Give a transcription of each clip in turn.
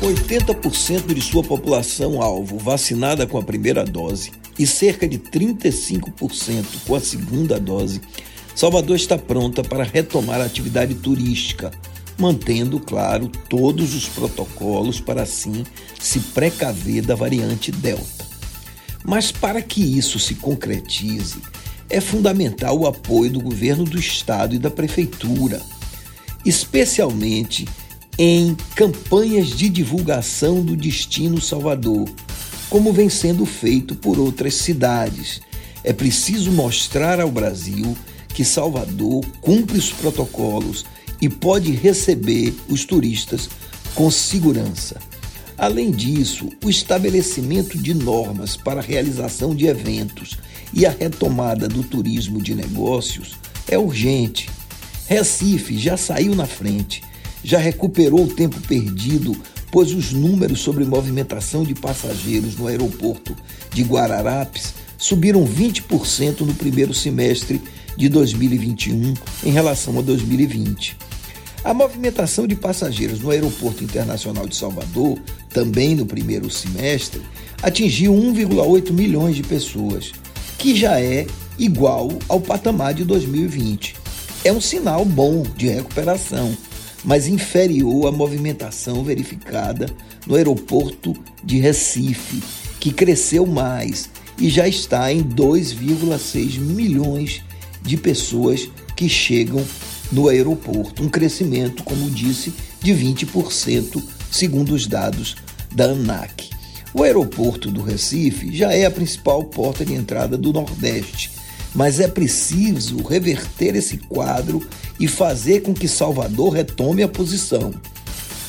80% de sua população alvo vacinada com a primeira dose e cerca de 35% com a segunda dose, Salvador está pronta para retomar a atividade turística, mantendo, claro, todos os protocolos para assim se precaver da variante Delta. Mas para que isso se concretize, é fundamental o apoio do governo do estado e da prefeitura, especialmente em campanhas de divulgação do destino Salvador, como vem sendo feito por outras cidades. É preciso mostrar ao Brasil que Salvador cumpre os protocolos e pode receber os turistas com segurança. Além disso, o estabelecimento de normas para a realização de eventos e a retomada do turismo de negócios é urgente. Recife já saiu na frente já recuperou o tempo perdido, pois os números sobre movimentação de passageiros no aeroporto de Guararapes subiram 20% no primeiro semestre de 2021 em relação a 2020. A movimentação de passageiros no Aeroporto Internacional de Salvador, também no primeiro semestre, atingiu 1,8 milhões de pessoas, que já é igual ao patamar de 2020. É um sinal bom de recuperação mas inferior à movimentação verificada no aeroporto de Recife, que cresceu mais e já está em 2,6 milhões de pessoas que chegam no aeroporto, um crescimento, como disse, de 20%, segundo os dados da ANAC. O aeroporto do Recife já é a principal porta de entrada do Nordeste mas é preciso reverter esse quadro e fazer com que Salvador retome a posição.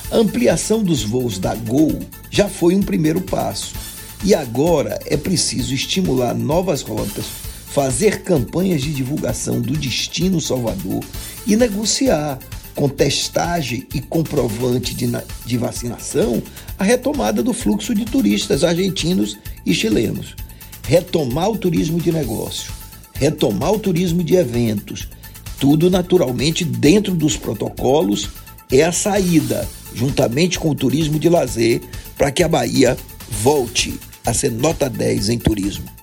A ampliação dos voos da Gol já foi um primeiro passo e agora é preciso estimular novas rotas, fazer campanhas de divulgação do destino Salvador e negociar com testagem e comprovante de, de vacinação a retomada do fluxo de turistas argentinos e chilenos. Retomar o turismo de negócio retomar o turismo de eventos, tudo naturalmente dentro dos protocolos, é a saída, juntamente com o turismo de lazer, para que a Bahia volte a ser nota 10 em turismo.